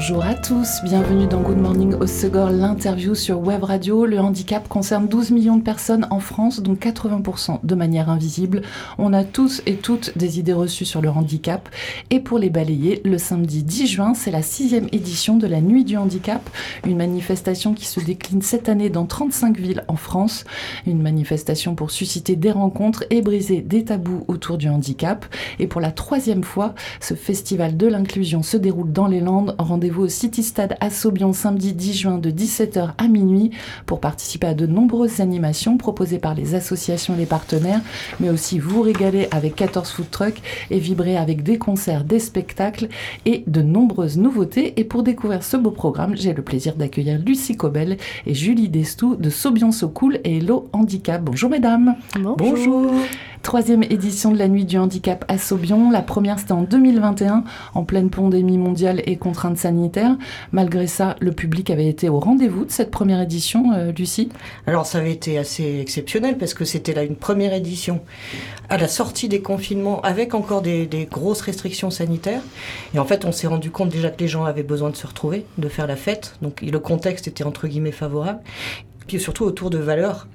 Bonjour à tous, bienvenue dans Good Morning au Segor, l'interview sur Web Radio. Le handicap concerne 12 millions de personnes en France, dont 80% de manière invisible. On a tous et toutes des idées reçues sur le handicap. Et pour les balayer, le samedi 10 juin, c'est la sixième édition de la Nuit du handicap, une manifestation qui se décline cette année dans 35 villes en France. Une manifestation pour susciter des rencontres et briser des tabous autour du handicap. Et pour la troisième fois, ce festival de l'inclusion se déroule dans les Landes Rendez-vous au City Stade à Saubion samedi 10 juin de 17h à minuit pour participer à de nombreuses animations proposées par les associations et les partenaires, mais aussi vous régaler avec 14 food trucks et vibrer avec des concerts, des spectacles et de nombreuses nouveautés. Et pour découvrir ce beau programme, j'ai le plaisir d'accueillir Lucie Cobel et Julie Destou de Saubion So Cool et Hello Handicap. Bonjour mesdames. Bonjour. Bonjour. Troisième édition de la Nuit du Handicap à Saubion. La première, c'était en 2021, en pleine pandémie mondiale et contraintes sanitaires. Malgré ça, le public avait été au rendez-vous de cette première édition, euh, Lucie Alors, ça avait été assez exceptionnel parce que c'était là une première édition à la sortie des confinements avec encore des, des grosses restrictions sanitaires. Et en fait, on s'est rendu compte déjà que les gens avaient besoin de se retrouver, de faire la fête. Donc, le contexte était entre guillemets favorable. Puis surtout autour de valeurs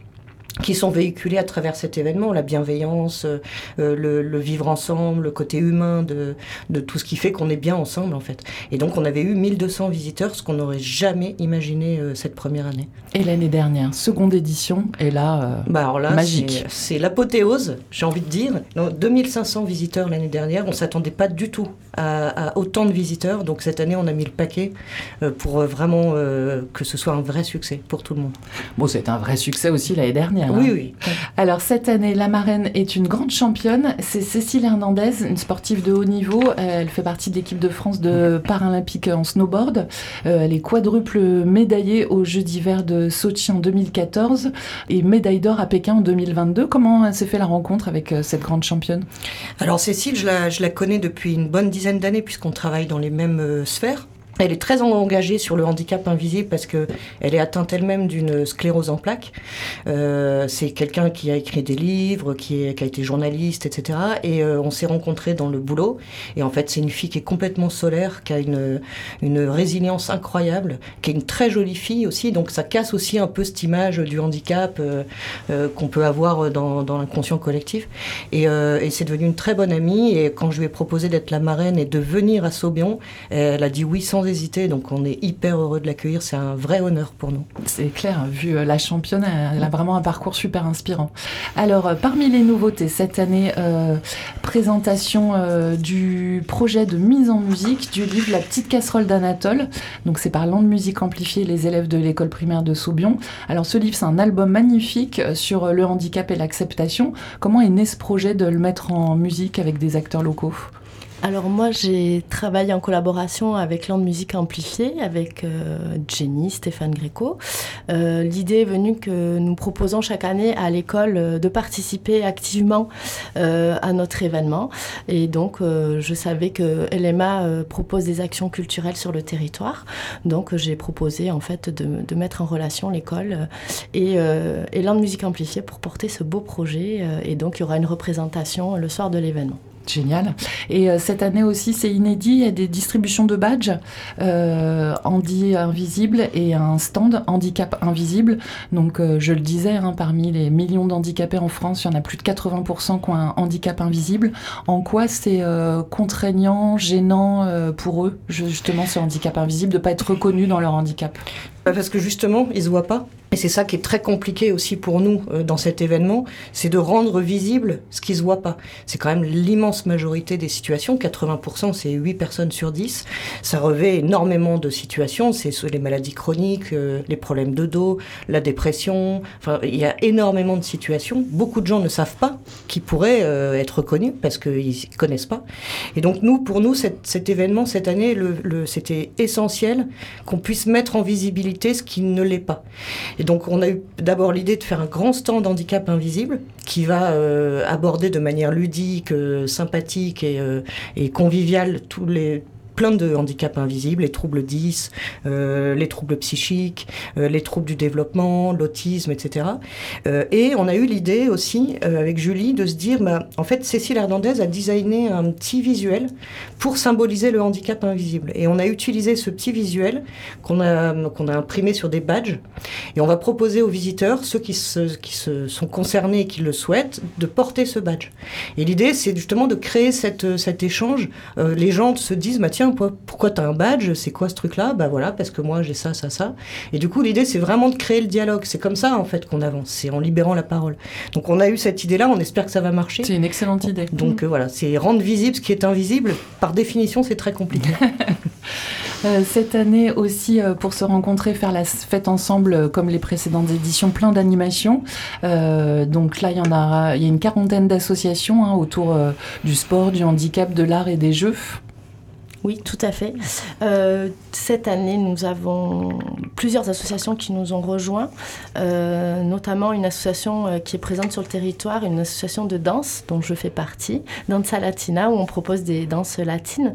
qui sont véhiculés à travers cet événement, la bienveillance, euh, le, le, vivre ensemble, le côté humain de, de tout ce qui fait qu'on est bien ensemble en fait. Et donc on avait eu 1200 visiteurs, ce qu'on n'aurait jamais imaginé euh, cette première année. Et l'année dernière, seconde édition, et là, euh, bah alors là magique. C'est l'apothéose, j'ai envie de dire. 2500 visiteurs l'année dernière, on s'attendait pas du tout à, à, autant de visiteurs, donc cette année on a mis le paquet pour vraiment que ce soit un vrai succès pour tout le monde. Bon, c'est un vrai succès aussi l'année dernière. Hein. Oui, oui. Alors cette année, la marraine est une grande championne. C'est Cécile Hernandez, une sportive de haut niveau. Euh, elle fait partie de l'équipe de France de paralympique en snowboard. Euh, elle est quadruple médaillée aux Jeux d'hiver de Sochi en 2014 et médaille d'or à Pékin en 2022. Comment s'est fait la rencontre avec euh, cette grande championne? Alors Cécile, je la, je la connais depuis une bonne dizaine d'années puisqu'on travaille dans les mêmes sphères. Elle est très engagée sur le handicap invisible parce que elle est atteinte elle-même d'une sclérose en plaques. Euh, c'est quelqu'un qui a écrit des livres, qui, est, qui a été journaliste, etc. Et euh, on s'est rencontrés dans le boulot. Et en fait, c'est une fille qui est complètement solaire, qui a une, une résilience incroyable, qui est une très jolie fille aussi. Donc ça casse aussi un peu cette image du handicap euh, euh qu'on peut avoir dans, dans l'inconscient collectif. Et, euh, et c'est devenu une très bonne amie. Et quand je lui ai proposé d'être la marraine et de venir à Saubion, elle a dit oui sans hésiter. Donc on est hyper heureux de l'accueillir. C'est un vrai honneur pour nous. C'est clair, vu euh, la championne, elle a vraiment un parcours super inspirant. Alors, euh, parmi les nouveautés cette année, euh, présentation du projet de mise en musique du livre La petite casserole d'Anatole. Donc c'est par de Musique Amplifiée, les élèves de l'école primaire de Saubion. Alors ce livre, c'est un album magnifique sur le handicap et l'acceptation. Comment est né ce projet de le mettre en musique avec des acteurs locaux? Alors moi, j'ai travaillé en collaboration avec Land Musique Amplifiée, avec euh, Jenny, Stéphane Gréco. Euh, L'idée est venue que nous proposons chaque année à l'école euh, de participer activement euh, à notre événement. Et donc, je savais que LMA propose des actions culturelles sur le territoire. Donc, j'ai proposé en fait de, de, mettre en relation l'école et, et Land Musique Amplifiée pour porter ce beau projet. et donc, il y aura une représentation le soir de l'événement. Génial. Et euh, cette année aussi, c'est inédit. Il y a des distributions de badges euh, Handi Invisible et un stand Handicap Invisible. Donc, euh, je le disais, hein, parmi les millions d'handicapés en France, il y en a plus de 80% qui ont un handicap invisible. En quoi c'est euh, contraignant, gênant pour eux, justement, ce handicap invisible, de ne pas être reconnu dans leur handicap? Parce que justement, ils ne se voient pas. Et c'est ça qui est très compliqué aussi pour nous euh, dans cet événement, c'est de rendre visible ce qui se voit pas. C'est quand même l'immense majorité des situations, 80%, c'est 8 personnes sur 10. Ça revêt énormément de situations, c'est les maladies chroniques, euh, les problèmes de dos, la dépression. Enfin, il y a énormément de situations. Beaucoup de gens ne savent pas qui pourraient euh, être reconnus parce qu'ils connaissent pas. Et donc nous, pour nous, cet, cet événement cette année, le, le, c'était essentiel qu'on puisse mettre en visibilité ce qui ne l'est pas. Donc on a eu d'abord l'idée de faire un grand stand handicap invisible qui va euh, aborder de manière ludique, euh, sympathique et, euh, et conviviale tous les plein de handicaps invisibles, les troubles 10, euh, les troubles psychiques, euh, les troubles du développement, l'autisme, etc. Euh, et on a eu l'idée aussi, avec Julie, de se dire, bah, en fait, Cécile Hernandez a designé un petit visuel pour symboliser le handicap invisible. Et on a utilisé ce petit visuel qu'on a, qu'on a imprimé sur des badges. Et on va proposer aux visiteurs, ceux qui, se, qui se sont concernés et qui le souhaitent, de porter ce badge. Et l'idée, c'est justement de créer cette, cet échange. les gens se disent, bah, tiens, pourquoi tu as un badge C'est quoi ce truc-là? Bah voilà, parce que moi j'ai ça, ça, ça. Et du coup, l'idée, c'est vraiment de créer le dialogue. C'est comme ça, en fait, qu'on avance. C'est en libérant la parole. Donc, on a eu cette idée-là. On espère que ça va marcher. C'est une excellente idée. Donc, euh, voilà, c'est rendre visible ce qui est invisible. Par définition, c'est très compliqué. Euh, cette année aussi, euh, pour se rencontrer, faire la fête ensemble comme les précédentes éditions, plein d'animations. donc là, il y en a, il y a une quarantaine d'associations hein, autour du sport, du handicap, de l'art et des jeux. Oui, tout à fait. Euh, cette année, nous avons plusieurs associations qui nous ont rejoints, euh, notamment une association euh, qui est présente sur le territoire, une association de danse dont je fais partie, Danza Latina, où on propose des danses latines.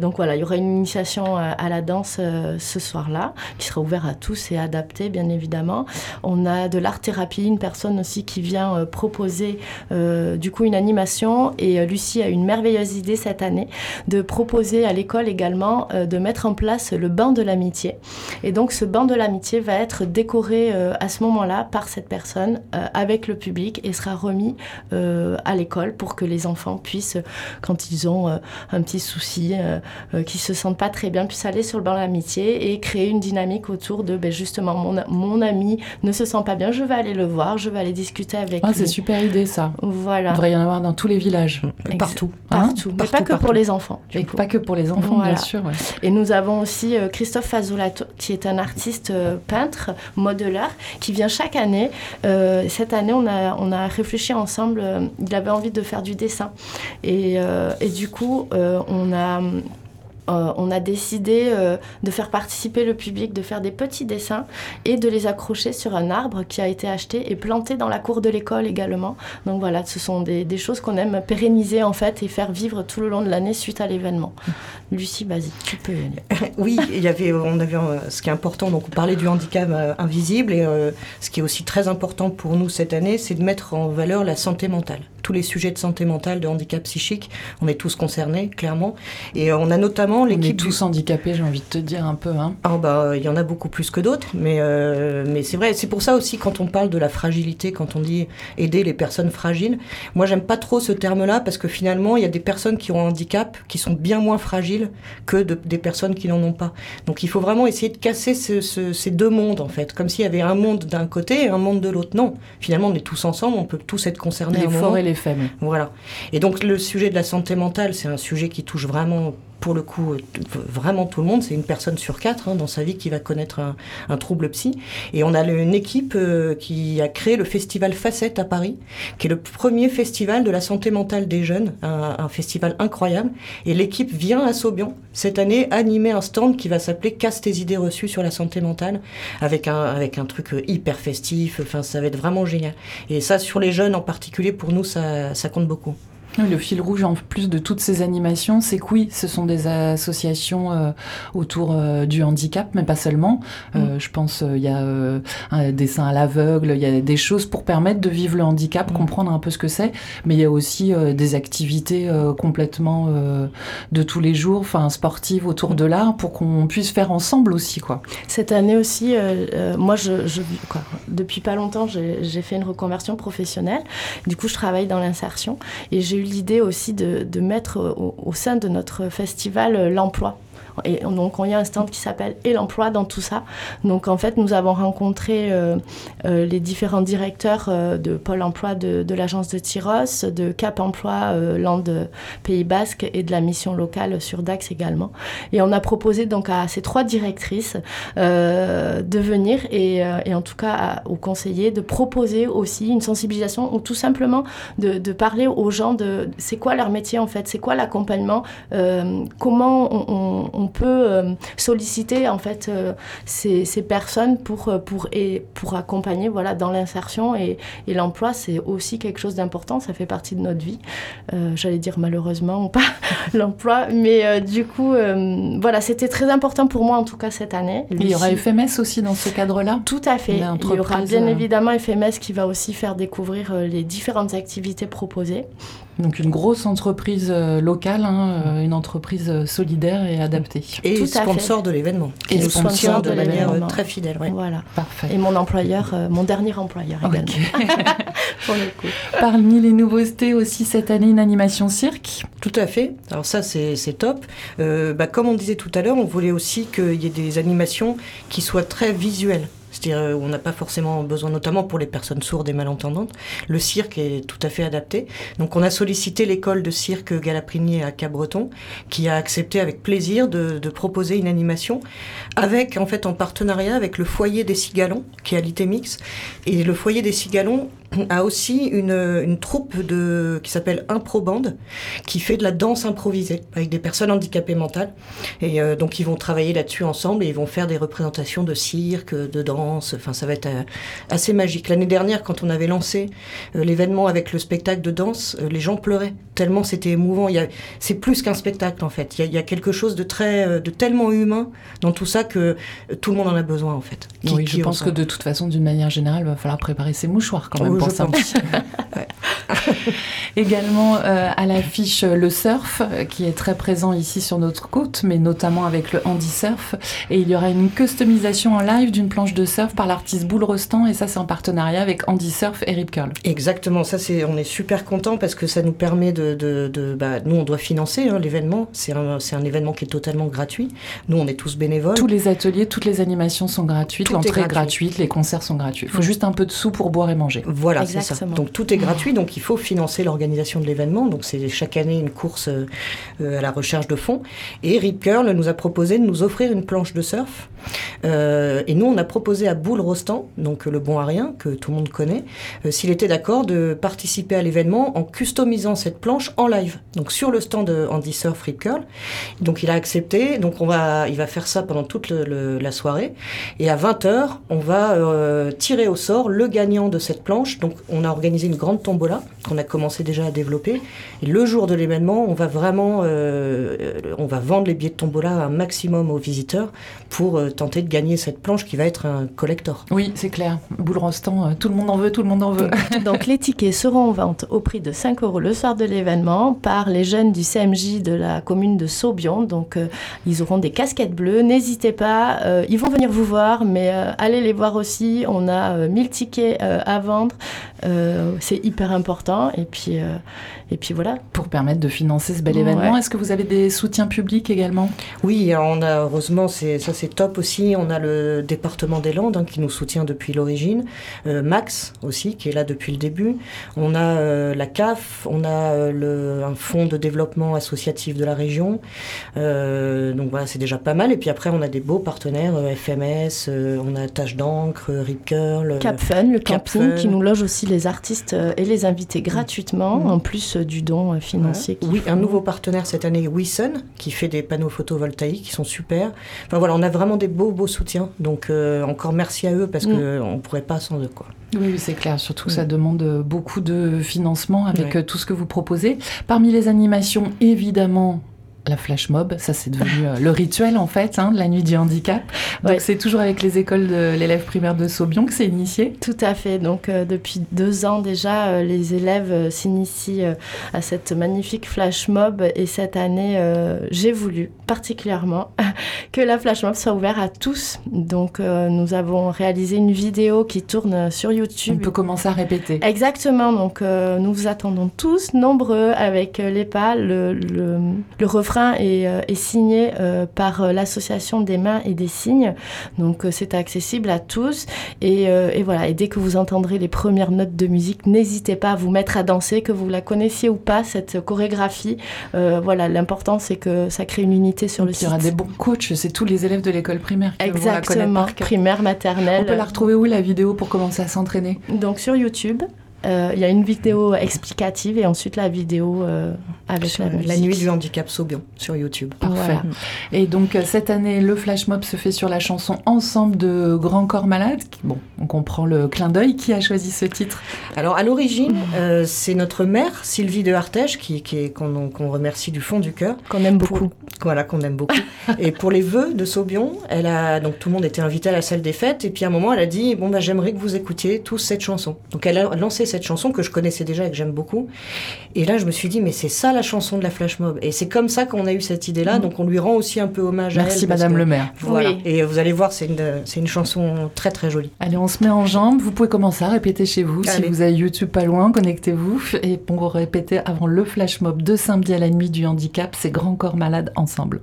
donc voilà, il y aura une initiation à la danse ce soir-là, qui sera ouverte à tous et adaptée, bien évidemment. On a de l'art-thérapie, une personne aussi qui vient proposer du coup une animation. Et Lucie a une merveilleuse idée cette année de proposer à l'école également euh, de mettre en place le banc de l'amitié. Et donc ce banc de l'amitié va être décoré euh, à ce moment-là par cette personne euh, avec le public et sera remis à l'école pour que les enfants puissent, quand ils ont un petit souci, qui se sentent pas très bien, puissent aller sur le banc de l'amitié et créer une dynamique autour de ben, justement mon, mon ami ne se sent pas bien, je vais aller le voir, je vais aller discuter avec ah, C'est super idée ça. Voilà. Il devrait y en avoir dans tous les villages. Partout. Hein partout. Mais pas que pour les enfants. Et pas que pour les enfants bien sûr. Et nous avons aussi euh, Christophe Fazolato, qui est un artiste euh, peintre, modeleur, qui vient chaque année. Euh, cette année, on a, on a réfléchi ensemble, il avait envie de faire du dessin. Et, et du coup, on a euh, on a décidé euh, de faire participer le public, de faire des petits dessins et de les accrocher sur un arbre qui a été acheté et planté dans la cour de l'école également. Donc voilà, ce sont des, choses qu'on aime pérenniser en fait et faire vivre tout le long de l'année suite à l'événement. Lucie, vas-y, tu peux. oui, il y avait, on avait euh, ce qui est important. Donc on parlait du handicap invisible et ce qui est aussi très important pour nous cette année, c'est de mettre en valeur la santé mentale tous les sujets de santé mentale, de handicap psychique. On est tous concernés, clairement. Et on a notamment l'équipe. On est tous handicapés, j'ai envie de te dire un peu. Hein. Ah bah, il y en a beaucoup plus que d'autres, mais euh, mais c'est vrai. C'est pour ça aussi quand on parle de la fragilité, quand on dit aider les personnes fragiles. Moi, j'aime pas trop ce terme-là parce que finalement, il y a des personnes qui ont un handicap qui sont bien moins fragiles que des personnes qui n'en ont pas. Donc, il faut vraiment essayer de casser ces deux mondes en fait, comme s'il y avait un monde d'un côté et un monde de l'autre. Non, finalement, on est tous ensemble, on peut tous être concernés. Les forts et les voilà. Et donc le sujet de la santé mentale, c'est un sujet qui touche vraiment pour le coup, euh, vraiment tout le monde. C'est une personne sur quatre hein, dans sa vie qui va connaître un, trouble psy. Et on a une équipe euh, qui a créé le festival Facette à Paris, qui est le premier festival de la santé mentale des jeunes, un, festival incroyable. Et l'équipe vient à Saubion cette année animer un stand qui va s'appeler Casse tes idées reçues sur la santé mentale, avec un, avec un truc euh, hyper festif. Enfin, ça va être vraiment génial. Et ça, sur les jeunes en particulier, pour nous, ça, ça compte beaucoup. Le fil rouge, en plus de toutes ces animations, c'est que oui, ce sont des associations euh, autour euh, du handicap, mais pas seulement. Euh, mm. Je pense il y a un dessin à l'aveugle, il y a des choses pour permettre de vivre le handicap, mm. comprendre un peu ce que c'est, mais il y a aussi des activités complètement de tous les jours, enfin sportives autour de l'art, pour qu'on puisse faire ensemble aussi, quoi. Cette année aussi, moi, je, je quoi, depuis pas longtemps, j'ai fait une reconversion professionnelle. Du coup, je travaille dans l'insertion et j'ai eu l'idée aussi de, mettre au, sein de notre festival euh, l'emploi. Et donc, il y a un stand qui s'appelle Et l'emploi dans tout ça. Donc, en fait, nous avons rencontré euh, euh, les différents directeurs de Pôle emploi de, l'agence de Tyros, de Cap emploi Land Pays Basque et de la mission locale sur Dax également. Et on a proposé donc à ces trois directrices de venir et, en tout cas aux conseillers de proposer aussi une sensibilisation ou tout simplement de, parler aux gens de c'est quoi leur métier en fait, c'est quoi l'accompagnement, comment on, peut solliciter en fait ces, ces, personnes pour, pour, et, pour accompagner voilà, dans l'insertion et, et l'emploi, c'est aussi quelque chose d'important, ça fait partie de notre vie. J'allais dire malheureusement ou pas l'emploi, mais du coup, voilà, c'était très important pour moi en tout cas cette année. il y aura FMS aussi dans ce cadre-là? Tout à fait. Il y aura bien évidemment FMS qui va aussi faire découvrir les différentes activités proposées. Donc une grosse entreprise euh, locale, hein, euh, une entreprise euh, solidaire et adaptée. Et sponsor de l'événement. Et le sponsor de, manière très fidèle. Voilà. Parfait. Et mon employeur, mon dernier employeur également. Pour le coup. Parmi les nouveautés aussi cette année, une animation cirque. Tout à fait. Alors ça, c'est top. bah, comme on disait tout à l'heure, on voulait aussi qu'il y ait des animations qui soient très visuelles. C'est-à-dire euh, on n'a pas forcément besoin, notamment pour les personnes sourdes et malentendantes. Le cirque est tout à fait adapté. Donc on a sollicité l'école de cirque Galaprini à Cap-Breton, qui a accepté avec plaisir de, proposer une animation, avec en fait en partenariat avec le foyer des Cigalons, qui est à l'ITEMIX. Et le foyer des Cigalons a aussi une, une troupe de, qui s'appelle Improband, qui fait de la danse improvisée avec des personnes handicapées mentales. Et euh, donc ils vont travailler là-dessus ensemble et ils vont faire des représentations de cirque, de danse. Enfin, ça va être euh, assez magique. L'année dernière, quand on avait lancé euh, l'événement avec le spectacle de danse, les gens pleuraient tellement c'était émouvant. C'est plus qu'un spectacle en fait. Il y, a, quelque chose de très, de tellement humain dans tout ça que tout le monde en a besoin en fait. oui, je pense que de toute façon, d'une manière générale, il va falloir préparer ses mouchoirs quand même pour ça. Également euh, à l'affiche le surf, euh, qui est très présent ici sur notre côte, mais notamment avec le handi surf. Et il y aura une customisation en live d'une planche de surf par l'artiste Boule Rostand, et ça c'est en partenariat avec Andy Surf et Rip Curl. Exactement, ça c'est, on est super content parce que ça nous permet de, de, bah, nous on doit financer hein, l'événement. C'est un, c'est un événement qui est totalement gratuit. Nous on est tous bénévoles. Tous les ateliers, toutes les animations sont gratuites, l'entrée est gratuite, les concerts sont gratuits. Il faut juste un peu de sous pour boire et manger. Voilà, c'est ça. Donc tout est gratuit, donc il faut financer l'organisation de l'événement. Donc c'est chaque année une course euh, à la recherche de fonds. Et Rip Curl nous a proposé de nous offrir une planche de surf. Euh, et nous, on a proposé à Boule Rostand, donc le bon à rien, que tout le monde connaît, euh, s'il était d'accord de participer à l'événement en customisant cette planche en live. Donc sur le stand de Andy Surf Rip Curl. Donc il a accepté. Donc on va, il va faire ça pendant toute la soirée. Et à 20h, on va tirer au sort le gagnant de cette planche. Donc on a organisé une grande tombola 있어요? Qu'on a commencé déjà à développer. Et le jour de l'événement, on va vraiment, euh, on va vendre les billets de tombola un maximum aux visiteurs pour euh, tenter de gagner cette planche qui va être un collector. Oui, c'est clair. Boule Rostand, euh, tout le monde en veut, tout le monde en veut. Donc les tickets seront en vente au prix de 5 euros le soir de l'événement par les jeunes du CMJ de la commune de Saubion. Donc ils auront des casquettes bleues. N'hésitez pas, ils vont venir vous voir, mais allez les voir aussi. On a 1000 tickets à vendre. Euh, c'est hyper important. Et puis, euh, et puis voilà. Pour permettre de financer ce bel événement, est-ce que vous avez des soutiens publics également? Oui, on a heureusement, ça c'est top aussi. On a le département des Landes hein, qui nous soutient depuis l'origine. Euh, Max aussi qui est là depuis le début. On a la CAF, on a le, un fonds de développement associatif de la région. donc voilà, c'est déjà pas mal. Et puis après, on a des beaux partenaires, FMS, on a Tâche d'encre, Rip Curl, Cap Fun, le camping qui nous loge aussi les artistes euh, et les invités gratuitement, mm. en plus euh, du don euh, financier. Oui, un nouveau partenaire cette année, Wison, qui fait des panneaux photovoltaïques qui sont super. Enfin voilà, on a vraiment des beaux, beaux soutiens. Donc encore merci à eux parce mm. qu'on ne pourrait pas sans eux. Quoi. Oui, c'est clair. Surtout, ça mm. demande beaucoup de financement avec tout ce que vous proposez. Parmi les animations, évidemment, la flash mob, ça c'est devenu euh, le rituel en fait, hein, de la nuit du handicap. Donc c'est toujours avec les écoles de l'élève primaire de Saubion que c'est initié Tout à fait. Donc euh, depuis deux ans déjà, euh, les élèves s'initient à cette magnifique flash mob et cette année, j'ai voulu particulièrement que la flash mob soit ouverte à tous. Donc nous avons réalisé une vidéo qui tourne sur YouTube. On peut commencer à répéter. Exactement. Donc nous vous attendons tous nombreux avec les pas, le, le, le refrain euh, est, signé euh, par euh, l'association des mains et des signes. Donc c'est accessible à tous. Et, voilà. Et dès que vous entendrez les premières notes de musique, n'hésitez pas à vous mettre à danser, que vous la connaissiez ou pas cette chorégraphie. voilà. L'important c'est que ça crée une unité sur le site. Il y aura des bons coachs. C'est tous les élèves de l'école primaire qui Exactement. Vont la primaire, maternelle. On peut la retrouver où la vidéo pour commencer à s'entraîner? Donc sur YouTube. Euh, il y a une vidéo explicative et ensuite la vidéo euh, avec la, la, nuit du handicap Saubion sur YouTube. Parfait. Et donc cette année, le flash mob se fait sur la chanson Ensemble de Grand Corps Malade. Bon, on comprend le clin d'œil. Qui a choisi ce titre? Alors à l'origine, euh, c'est notre mère Sylvie de Hartège qui, qui qu'on remercie du fond du cœur, qu'on aime beaucoup. voilà, qu'on aime beaucoup. et pour les vœux de Saubion, elle a donc tout le monde était invité à la salle des fêtes et puis à un moment elle a dit bon bah j'aimerais que vous écoutiez tous cette chanson. Donc elle a lancé cette chanson que je connaissais déjà et que j'aime beaucoup. Et là je me suis dit mais c'est ça la chanson de la flash mob et c'est comme ça qu'on a eu cette idée là. Mm. Donc on lui rend aussi un peu hommage Merci à elle. Madame le maire. Voilà. Et vous allez voir c'est une chanson très très jolie. Allez on se met en jambe. Vous pouvez commencer à répéter chez vous si vous avez YouTube pas loin. Connectez-vous et pour répéter avant le flash mob de samedi à la nuit du handicap. C'est Grand Corps Malade ensemble.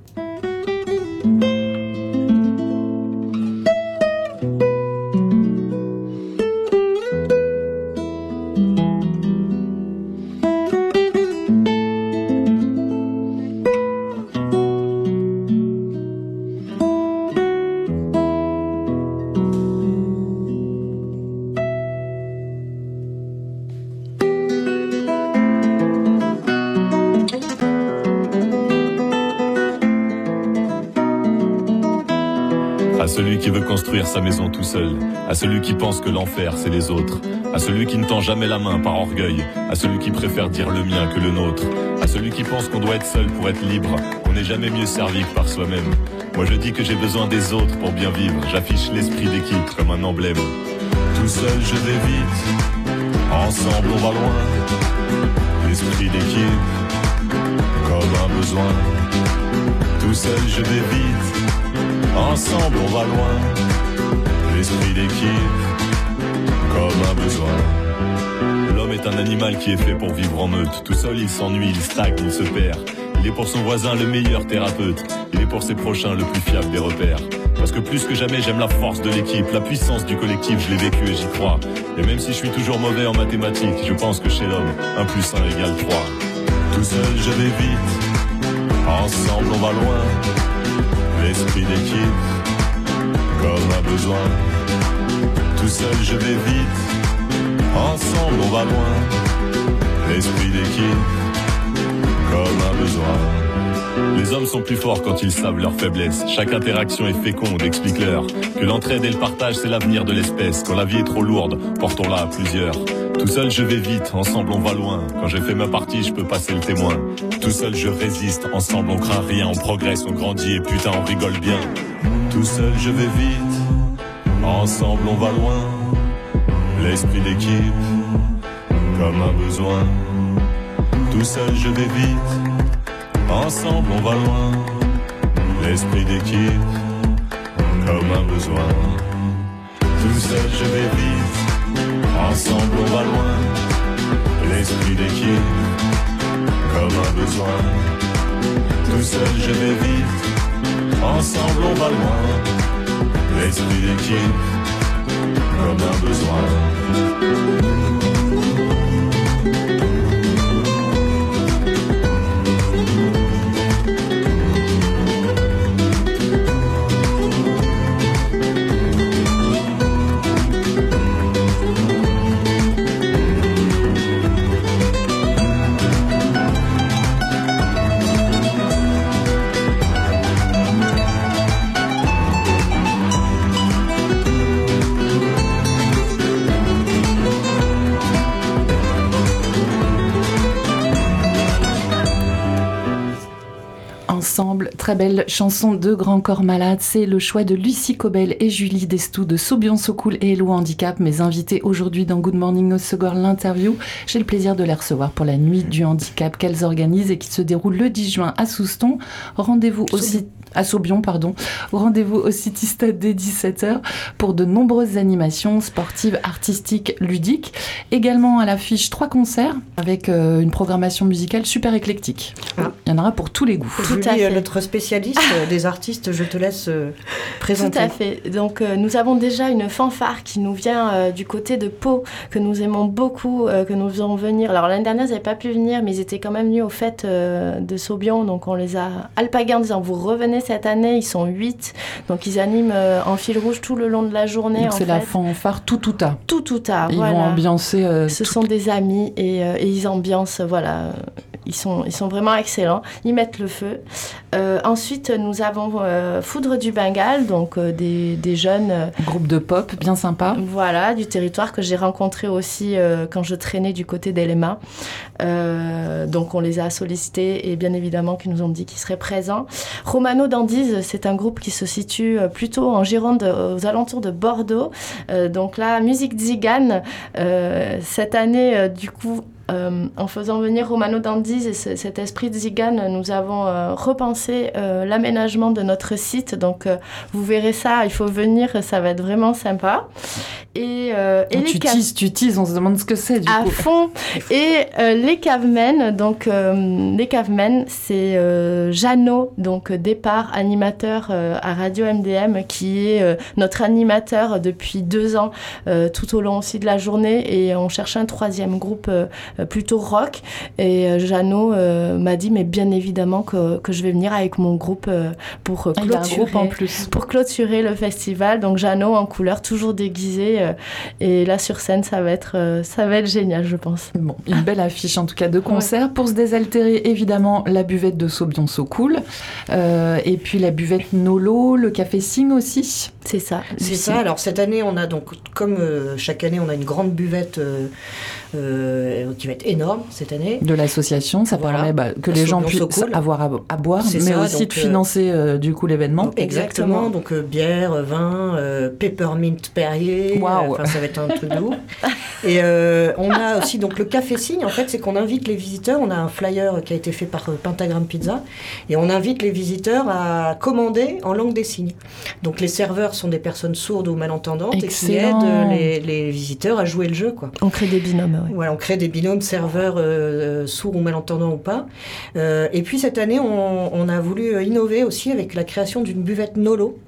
Maison tout seul, à celui qui pense que l'enfer c'est les autres, à celui qui ne tend jamais la main par orgueil, à celui qui préfère dire le mien que le nôtre, à celui qui pense qu'on doit être seul pour être libre, qu'on n'est jamais mieux servi que par soi-même. Moi je dis que j'ai besoin des autres pour bien vivre, j'affiche l'esprit d'équipe comme un emblème. Tout seul je vais vite, ensemble on va loin, l'esprit d'équipe comme un besoin. Tout seul je vais vite, ensemble on va loin l'esprit d'équipe, comme un besoin. L'homme est un animal qui est fait pour vivre en meute. Tout seul, il s'ennuie, il stagne, il se perd. Il est pour son voisin le meilleur thérapeute. Il est pour ses prochains le plus fiable des repères. Parce que plus que jamais, j'aime la force de l'équipe, la puissance du collectif, je l'ai vécu et j'y crois. Et même si je suis toujours mauvais en mathématiques, je pense que chez l'homme, 1 plus 1 égale 3. Tout seul, je vais vite. Ensemble, on va loin. L'esprit d'équipe, comme un besoin. Tout seul je vais vite, ensemble on va loin. L'esprit d'équipe, comme un besoin. Les hommes sont plus forts quand ils savent leur faiblesse. Chaque interaction est féconde, explique-leur que l'entraide et le partage c'est l'avenir de l'espèce. Quand la vie est trop lourde, portons-la à plusieurs. Tout seul je vais vite, ensemble on va loin. Quand j'ai fait ma partie, je peux passer le témoin. Tout seul je résiste, ensemble on craint rien, on progresse, on grandit et putain on rigole bien. Tout seul je vais vite, Ensemble on va loin, l'esprit d'équipe, comme un besoin. Tout seul je vais vite, ensemble on va loin, l'esprit d'équipe, comme un besoin. Tout seul je vais vite, ensemble on va loin, l'esprit d'équipe, comme un besoin. Tout seul je vais vite, ensemble on va loin l'esprit d'équipe comme un besoin. Très belle chanson de Grand Corps Malade. C'est le choix de Lucie Cobel et Julie Destou de Sobion Socool et Hello Handicap, mes invités aujourd'hui dans Good Morning Osegor, l'interview. J'ai le plaisir de les recevoir pour la nuit du handicap qu'elles organisent et qui se déroule le 10 juin à Souston. Rendez-vous aussi à Saubion, pardon. Rendez-vous au City Stade dès 17h pour de nombreuses animations sportives, artistiques, ludiques. Également à l'affiche trois concerts avec euh, une programmation musicale super éclectique. Ah. Il y en aura pour tous les goûts. Tout à fait. le notre spécialiste des artistes, je te laisse présenter. Tout à fait. Donc nous avons déjà une fanfare qui nous vient du côté de Pau, que nous aimons beaucoup, que nous faisons venir. Alors l'année dernière, ils n'avaient pas pu venir, mais ils étaient quand même venus au fêtes de Saubion, donc on les a alpagués en disant vous revenez cette année, ils sont huit, donc ils animent en fil rouge tout le long de la journée. C'est la fanfare tout tout à. Tout tout à. Ils vont ambiancer. Ce sont des amis et, et ils ambiancent, voilà ils sont, ils sont vraiment excellents. Ils mettent le feu. Euh, ensuite, nous avons euh, Foudre du Bengale, donc euh, des, des, jeunes. Groupe de pop, bien sympa. Voilà, du territoire que j'ai rencontré aussi quand je traînais du côté d'Elema. donc, on les a sollicités et bien évidemment qu'ils nous ont dit qu'ils seraient présents. Romano Dandiz, c'est un groupe qui se situe plutôt en Gironde, aux alentours de Bordeaux. donc, la musique zigane, cette année, du coup, euh, en faisant venir Romano Dandiz et cet esprit de Zigane, nous avons euh, repensé euh, l'aménagement de notre site. Donc, vous verrez ça, il faut venir, ça va être vraiment sympa. Et, et tu, teases, tu teases, on se demande ce que c'est du à coup. fond. Et les cavemen, donc les cavemen, c'est Jeannot, donc départ animateur à Radio MDM, qui est notre animateur depuis deux ans, tout au long aussi de la journée. Et on cherche un troisième groupe plutôt rock. Et euh, Jeannot euh, m'a dit, mais bien évidemment que, que, je vais venir avec mon groupe pour clôturer, en plus. pour clôturer le festival. Donc Jeannot en couleur, toujours déguisé. et là sur scène, ça va être, ça va être génial, je pense. Bon, une belle affiche en tout cas de concert. Pour se désaltérer, évidemment, la buvette de Saubion So Cool. et puis la buvette Nolo, le café Sing aussi. C'est ça. C'est ça. Alors cette année, on a donc, comme chaque année, on a une grande buvette euh, qui va être énorme cette année. De l'association, ça permet bah, que les gens puissent avoir à, boire, mais aussi de euh, financer euh, du coup l'événement. Exactement, donc bière, vin, peppermint Perrier, enfin ça va être un truc de ouf. Et on a aussi donc le café signe, en fait c'est qu'on invite les visiteurs, on a un flyer qui a été fait par Pentagram Pizza, et on invite les visiteurs à commander en langue des signes. Donc les serveurs sont des personnes sourdes ou malentendantes et qui aident les, les, visiteurs à jouer le jeu. Quoi. On crée des binômes. Voilà, on crée des binômes serveurs euh, sourds ou malentendants ou pas. Euh, et puis cette année, on, a voulu innover aussi avec la création d'une buvette Nolo,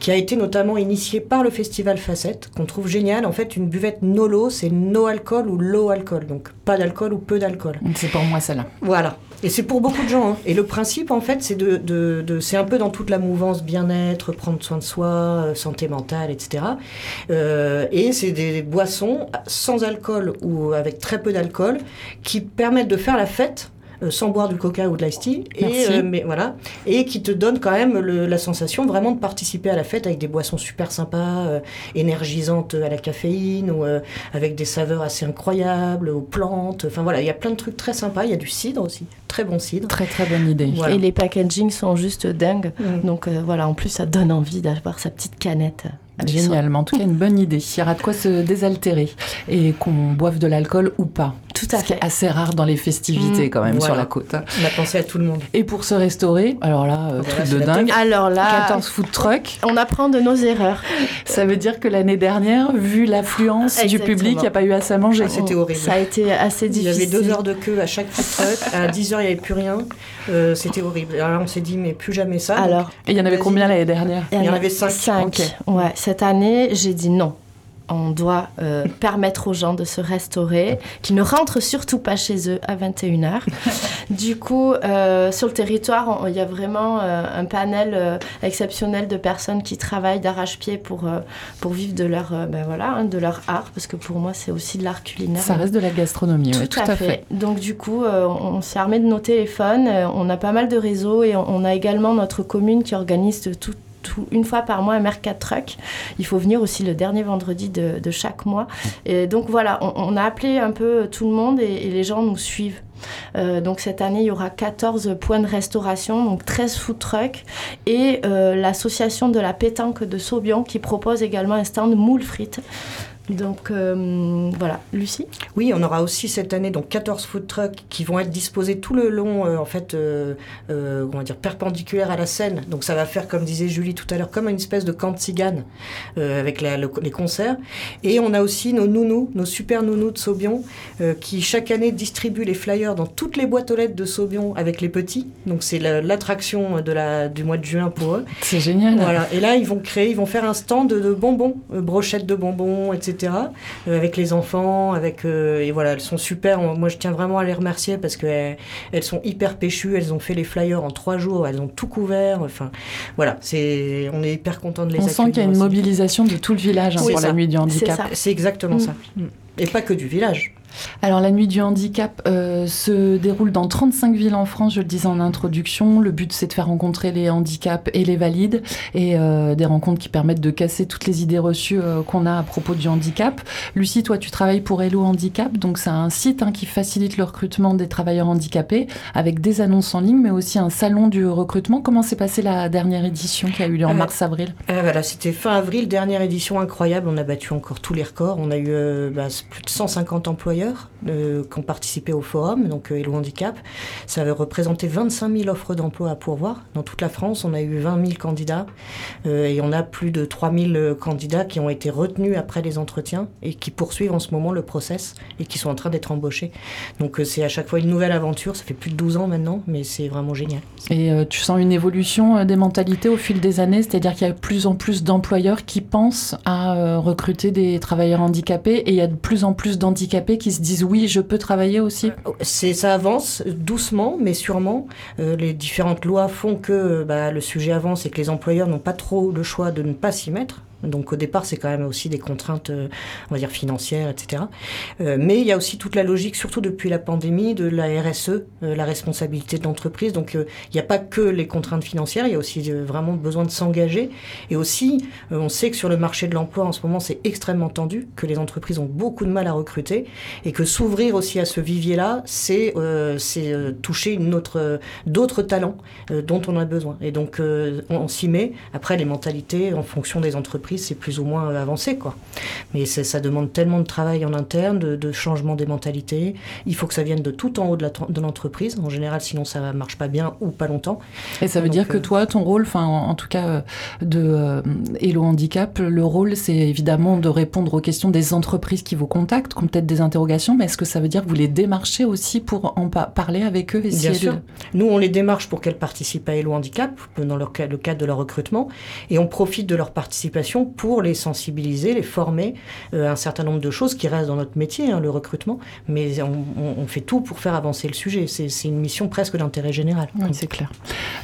qui a été notamment initiée par le festival Facette, qu'on trouve génial. En fait, une buvette Nolo, c'est no alcool ou low alcool, donc pas d'alcool ou peu d'alcool. C'est pour moi celle-là. Voilà. Et c'est pour beaucoup de gens. Hein. Et le principe, en fait, c'est de, de, c'est un peu dans toute la mouvance bien-être, prendre soin de soi, euh, santé mentale, etc. Euh, et c'est des boissons sans alcool ou avec très peu d'alcool qui permettent de faire la fête sans boire du coca ou de l'ice tea. Et euh, mais voilà. Et qui te donne quand même la sensation vraiment de participer à la fête avec des boissons super sympas euh, énergisantes à la caféine ou avec des saveurs assez incroyables aux plantes. Enfin voilà il y a plein de trucs très sympas. Il y a du cidre aussi. Très bon cidre. Très très bonne idée. Et les packaging sont juste dingues. Mm. donc voilà en plus ça donne envie d'avoir sa petite canette Génial, en tout cas une bonne idée. Il y aura de quoi se désaltérer et qu'on boive de l'alcool ou pas. Tout à fait. assez rare dans les festivités mmh. quand même sur la côte. On a pensé à tout le monde. Et pour se restaurer, alors là, euh, truc de dingue. Alors là, 14 food trucks. On apprend de nos erreurs. Ça veut dire que l'année dernière, vu l'affluence du public, il n'y a pas eu assez à manger. Ah, c'était horrible. Ça a été assez difficile. Il y avait deux heures de queue à chaque food truck. À 10 heures, il n'y avait plus rien. Euh, c'était horrible. Alors là, on s'est dit, mais plus jamais ça. Alors, et il y en avait combien l'année dernière? Il y en avait 5. 5. Ouais, cette année, j'ai dit non on doit euh, permettre aux gens de se restaurer, qu'ils ne rentrent surtout pas chez eux à 21h. du coup, euh, sur le territoire, il y a vraiment euh, un panel exceptionnel de personnes qui travaillent d'arrache-pied pour, pour vivre de leur, ben voilà, hein, de leur art, parce que pour moi, c'est aussi de l'art culinaire. Ça reste de la gastronomie, tout, tout à, fait. Donc du coup, on s'est armé de nos téléphones, on a pas mal de réseaux et on, on a également notre commune qui organise tout une fois par mois un Mercat Truck. Il faut venir aussi le dernier vendredi de, chaque mois. Et donc voilà, on, a appelé un peu tout le monde et, les gens nous suivent. Euh, donc cette année, il y aura 14 points de restauration, donc 13 food trucks et euh, l'association de la pétanque de Saubion qui propose également un stand moule frites. Donc euh, voilà, Lucie Oui, on aura aussi cette année donc 14 food trucks qui vont être disposés tout le long, euh, en fait, euh, euh, on va dire perpendiculaire à la scène. Donc ça va faire, comme disait Julie tout à l'heure, comme une espèce de camp de cigane euh, avec la- le- les concerts. Et on a aussi nos nounous, nos super nounous de Saubion, euh, qui chaque année distribuent les flyers dans toutes les boîtes aux lettres de Saubion avec les petits. Donc c'est la- l'attraction de la, du mois de juin pour eux. C'est génial. Voilà. Et là, ils vont créer, ils vont faire un stand de, de bonbons, euh, brochettes de bonbons, etc. euh, avec les enfants, avec euh, et voilà, elles sont super. Moi, je tiens vraiment à les remercier parce que elles, elles sont hyper péchues. Elles ont fait les flyers en trois jours. Elles ont tout couvert. Enfin, voilà, c'est, on est hyper content de les On sent qu'il y a une aussi. mobilisation de tout le village hein, pour la nuit du handicap. C'est exactement Mm. ça. Mm. Et pas que du village. Alors la nuit du handicap euh, se déroule dans 35 villes en France, je le disais en introduction. Le but c'est de faire rencontrer les handicaps et les valides et euh, des rencontres qui permettent de casser toutes les idées reçues euh, qu'on a à propos du handicap. Lucie, toi tu travailles pour Hello Handicap, donc c'est un site hein, qui facilite le recrutement des travailleurs handicapés avec des annonces en ligne mais aussi un salon du recrutement. Comment s'est passée la dernière édition qui a eu lieu en mars-avril? voilà, c'était fin avril, dernière édition incroyable. On a battu encore tous les records. On a eu bah, plus de 150 employeurs euh, qui ont participé au forum, donc euh, Hello Handicap. Ça avait représenté 25 000 offres d'emploi à pourvoir. Dans toute la France, on a eu 20 000 candidats euh, et on a plus de 3 000 euh, candidats qui ont été retenus après les entretiens et qui poursuivent en ce moment le process et qui sont en train d'être embauchés. Donc euh, c'est à chaque fois une nouvelle aventure. Ça fait plus de 12 ans maintenant, mais c'est vraiment génial. Et euh, tu sens une évolution euh, des mentalités au fil des années, c'est-à-dire qu'il y a de plus en plus d'employeurs qui pensent à euh, recruter des travailleurs handicapés et il y a de plus en plus d'handicapés qui se disent oui, je peux travailler aussi. C'est, ça avance doucement, mais sûrement. Euh, les différentes lois font que bah, le sujet avance et que les employeurs n'ont pas trop le choix de ne pas s'y mettre. Donc au départ, c'est quand même aussi des contraintes, euh, on va dire financières, etc. Euh, mais il y a aussi toute la logique, surtout depuis la pandémie, de la RSE, euh, la responsabilité de l'entreprise. Donc il n'y a pas que les contraintes financières, il y a aussi vraiment besoin de s'engager. Et aussi, on sait que sur le marché de l'emploi en ce moment, c'est extrêmement tendu, que les entreprises ont beaucoup de mal à recruter et que s'ouvrir aussi à ce vivier-là, c'est toucher d'autres talents dont on a besoin. Et donc, on, on s'y met. Après, les mentalités, en fonction des entreprises, c'est plus ou moins euh, avancé, quoi. Mais ça demande tellement de travail en interne, de, de changement des mentalités. Il faut que ça vienne de tout en haut de l'entreprise. En général, sinon, ça marche pas bien ou pas longtemps. Et ça veut Donc, dire que euh, toi, ton rôle, enfin en, en tout cas euh, de euh, Hello Handicap, le rôle c'est évidemment de répondre aux questions des entreprises qui vous contactent, qui ont peut-être des interrogations, mais est-ce que ça veut dire que vous les démarchez aussi pour en pa- parler avec eux essayer Bien sûr. de- Nous, on les démarche pour qu'elles participent à Hello Handicap, dans leur, le cadre de leur recrutement, et on profite de leur participation pour les sensibiliser, les former euh, à un certain nombre de choses qui restent dans notre métier, hein, le recrutement, mais on, fait tout pour faire avancer le sujet. C'est une mission presque d'intérêt général. Oui, c'est clair.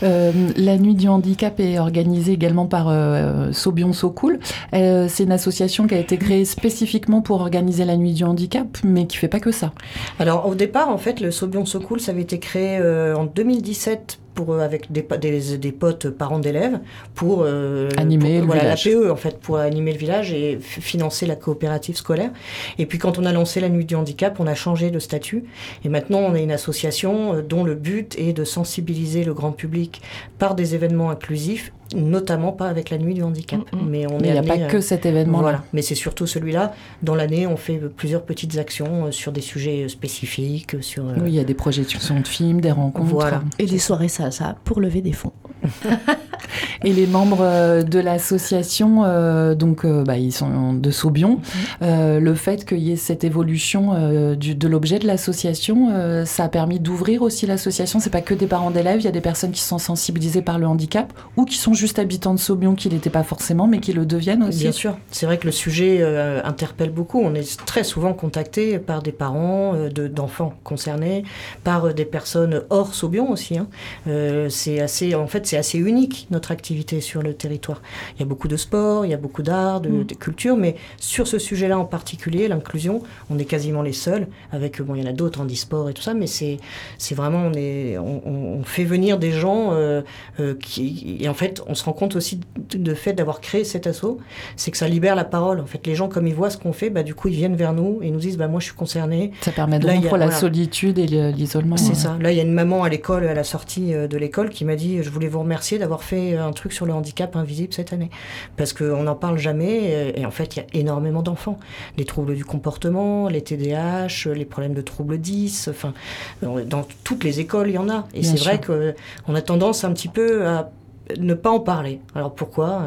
Euh, la nuit du handicap est organisée également par euh, Sobion So Cool. Euh, c'est une association qui a été créée spécifiquement pour organiser la nuit du handicap, mais qui fait pas que ça. Alors au départ, en fait, le Sobion So Cool, ça avait été créé en 2017 pour, euh, avec des, des, des potes parents d'élèves pour euh, Animer pour- le voilà, village. la PE en fait pour animer le village et financer la coopérative scolaire. Et puis quand on a lancé la nuit du handicap, on a changé de statut et maintenant on est une association euh, dont le but est de sensibiliser le grand public par des événements inclusifs, notamment pas avec la nuit du handicap. Mm, mm. Mais on Mais est il n'y a pas euh, que cet événement-là. voilà, mais c'est surtout celui-là. Dans l'année, on fait euh, plusieurs petites actions euh, sur des sujets euh, spécifiques, euh, sur. euh, Oui, il y a des projections de films, des rencontres. Voilà. Et des soirées salsa pour lever des fonds. Et les membres euh, de l'association, euh, donc euh, bah, ils sont de Saubion. Euh, le fait qu'il y ait cette évolution euh, du- de l'objet de l'association, euh, ça a permis d'ouvrir aussi l'association. C'est pas que des parents d'élèves, il y a des personnes qui sont sensibilisées par le handicap ou qui sont juste habitants de Saubion, qui l'étaient pas forcément, mais qui le deviennent aussi. Bien sûr, c'est vrai que le sujet euh, interpelle beaucoup. On est très souvent contacté par des parents euh, de- d'enfants concernés, par euh, des personnes hors Saubion aussi. hein. Euh, c'est assez, en fait, c'est assez unique notre activité sur le territoire. Il y a beaucoup de sport, il y a beaucoup d'art, de, Mm. de culture, mais sur ce sujet-là en particulier, l'inclusion, on est quasiment les seuls. Avec bon, il y en a d'autres en e-sport et tout ça, mais c'est, c'est vraiment, on est, on, on- on fait venir des gens euh, euh, qui, et en fait, on se rend compte aussi de, de fait d'avoir créé cet assaut c'est que ça libère la parole. En fait, les gens, comme ils voient ce qu'on fait, bah, du coup, ils viennent vers nous et nous disent bah, Moi, je suis concerné. Ça permet de rompre la voilà. solitude et le- l'isolement. C'est ouais. ça. Là, il y a une maman à l'école, à la sortie euh, de l'école, qui m'a dit Je voulais vous remercier d'avoir fait lancer un truc sur le handicap invisible cette année. Parce qu'on n'en parle jamais, et, en fait, il y a énormément d'enfants. Les troubles du comportement, les TDAH, les problèmes de troubles 10, enfin, dans toutes les écoles, il y en a. Et c'est vrai qu'on a tendance un petit peu à ne pas en parler. Alors pourquoi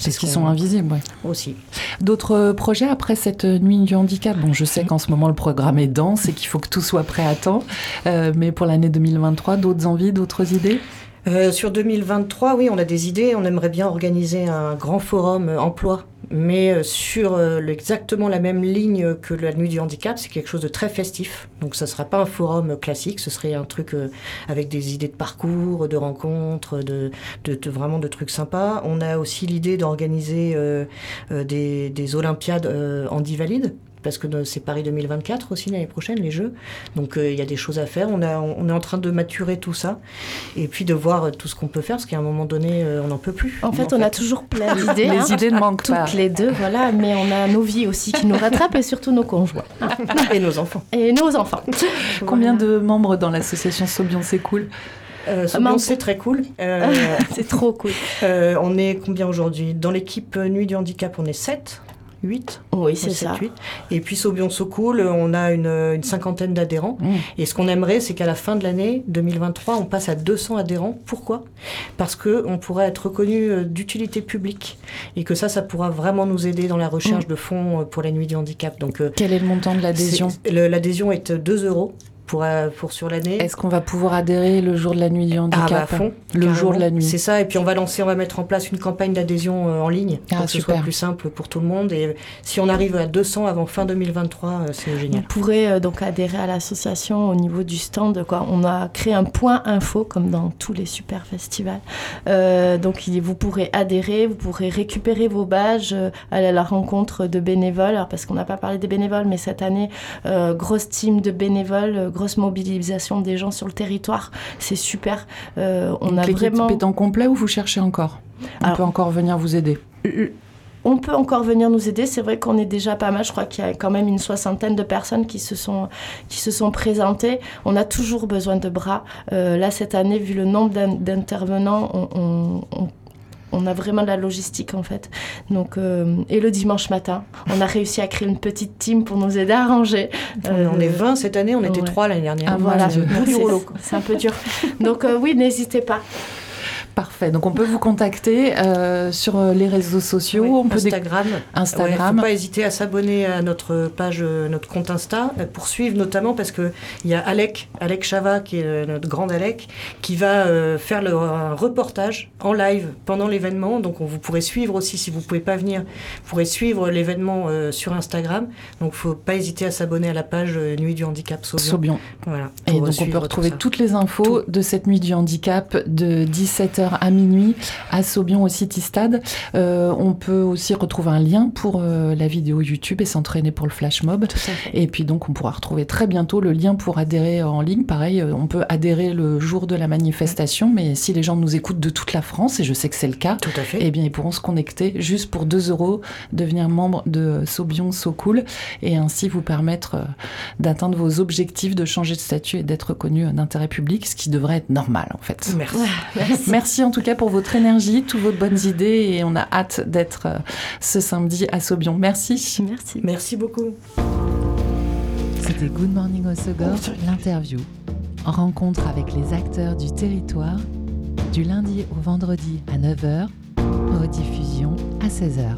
c'est ce qu'ils sont invisibles, oui. Aussi. D'autres projets après cette nuit du handicap? Bon, je sais qu'en ce moment le programme est dense et qu'il faut que tout soit prêt à temps. Euh, mais pour l'année 2023, d'autres envies, d'autres idées? Euh, sur 2023, oui, on a des idées. On aimerait bien organiser un grand forum emploi mais euh, sur euh, exactement la même ligne que la nuit du handicap, c'est quelque chose de très festif. Donc ça ne sera pas un forum classique, ce serait un truc euh, avec des idées de parcours, de rencontres, de, vraiment de trucs sympas. On a aussi l'idée d'organiser des, des, Olympiades handi-valides parce que c'est Paris 2024 aussi l'année prochaine, les Jeux. Donc euh, il y a des choses à faire. On, a, on est en train de maturer tout ça et puis de voir euh, tout ce qu'on peut faire, parce qu'à un moment donné, euh, on n'en peut plus. En fait, on a toujours plein d'idées. les hein. idées ne manquent Toutes pas. les deux, voilà. Mais on a nos vies aussi qui nous rattrapent et surtout nos conjoints. et nos enfants. Et nos enfants. Combien de membres dans l'association Sobion C'est cool? Euh, c'est très cool. c'est trop cool. on est combien aujourd'hui? Dans l'équipe Nuit du Handicap, on est 7. 8. Oui, c'est ça. Et puis Sobion So Cool, on a une, cinquantaine d'adhérents. Mmh. Et ce qu'on aimerait, c'est qu'à la fin de l'année 2023, on passe à 200 adhérents. Pourquoi? Parce qu'on pourrait être reconnu euh, d'utilité publique et que ça, ça pourra vraiment nous aider dans la recherche mmh. de fonds euh, pour la nuit du handicap. Donc, euh, Quel est le montant de l'adhésion? L'adhésion est 2 euros pour, euh, pour sur l'année. Est-ce qu'on va pouvoir adhérer le jour de la nuit du handicap ah, bah, fond, Le jour de la nuit. C'est ça, et puis on va lancer, on va mettre en place une campagne d'adhésion euh, en ligne pour ah, que ce soit plus simple pour tout le monde. Et si on arrive à 200 avant fin 2023, euh, c'est génial. Vous pourrez donc adhérer à l'association au niveau du stand. Quoi. On a créé un point info comme dans tous les super festivals. donc vous pourrez adhérer, vous pourrez récupérer vos badges, aller à la rencontre de bénévoles. Alors, parce qu'on n'a pas parlé des bénévoles, mais cette année, grosse team de bénévoles grosse mobilisation des gens sur le territoire. C'est super. Euh, on a vraiment. est en complet ou vous cherchez encore? On peut encore venir vous aider? on peut encore venir nous aider. C'est vrai qu'on est déjà pas mal. Je crois qu'il y a quand même une soixantaine de personnes qui se sont, qui se sont présentées. On a toujours besoin de bras. Euh, là, cette année, vu le nombre d'intervenants, on, on, on a vraiment de la logistique en fait. Donc, euh, et le dimanche matin, on a réussi à créer une petite team pour nous aider à ranger. on est 20 euh, cette année, on était 3 l'année dernière. Ah, voilà, c'est un peu dur. Donc euh, oui, n'hésitez pas. Parfait. Donc on peut vous contacter euh, sur euh, les réseaux sociaux. on peut Instagram. Instagram. faut pas hésiter à s'abonner à notre page, euh, notre compte Insta, pour suivre notamment parce que il y a Alec, Alec Chava, qui est notre grande Alec, qui va faire le, un reportage en live pendant l'événement. Donc on, vous pourrez suivre aussi si vous pouvez pas venir. Vous pourrez suivre l'événement sur Instagram. Donc faut pas hésiter à s'abonner à la page Nuit du handicap Saubion. Voilà. Et donc on peut retrouver toutes les infos de cette Nuit du handicap de 17h à minuit à Saubion au City Stade. Euh, on peut aussi retrouver un lien pour euh, la vidéo YouTube et s'entraîner pour le flash mob. Et puis donc on pourra retrouver très bientôt le lien pour adhérer en ligne. Pareil, euh, on peut adhérer le jour de la manifestation, mais si les gens nous écoutent de toute la France, et je sais que c'est le cas, Tout à fait. eh bien ils pourront se connecter juste pour 2 euros, devenir membre de Saubion So Cool et ainsi vous permettre d'atteindre vos objectifs, de changer de statut et d'être connu d'intérêt public, ce qui devrait être normal en fait. Merci. Merci. Merci en tout cas pour votre énergie, toutes vos bonnes idées et on a hâte d'être euh, ce samedi à Saubion. Merci. Merci. Merci beaucoup. C'était Good Morning Osogor, l'interview. Rencontre avec les acteurs du territoire du lundi au vendredi à 9h, rediffusion à 16h.